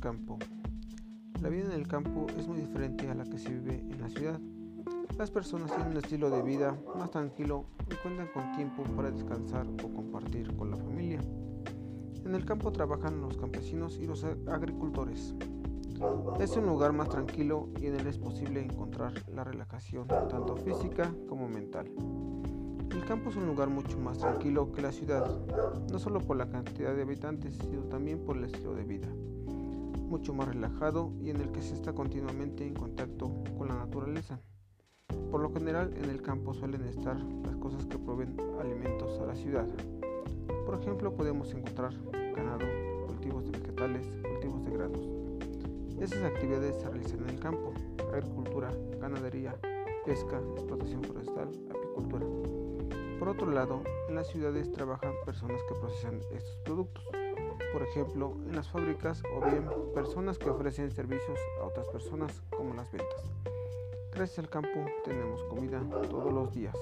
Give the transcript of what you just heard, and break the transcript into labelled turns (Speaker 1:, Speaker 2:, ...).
Speaker 1: campo. La vida en el campo es muy diferente a la que se vive en la ciudad. Las personas tienen un estilo de vida más tranquilo y cuentan con tiempo para descansar o compartir con la familia. En el campo trabajan los campesinos y los agricultores. Es un lugar más tranquilo y en él es posible encontrar la relajación tanto física como mental. El campo es un lugar mucho más tranquilo que la ciudad, no solo por la cantidad de habitantes, sino también por el estilo de vida. Mucho más relajado y en el que se está continuamente en contacto con la naturaleza. Por lo general en el campo suelen estar las cosas que proveen alimentos a la ciudad. Por ejemplo podemos encontrar ganado, cultivos de vegetales, cultivos de granos. Esas actividades se realizan en el campo, agricultura, ganadería, pesca, explotación forestal, apicultura. Por otro lado, en las ciudades trabajan personas que procesan estos productos, por ejemplo, en las fábricas o bien personas que ofrecen servicios a otras personas como las ventas. Gracias al campo tenemos comida todos los días.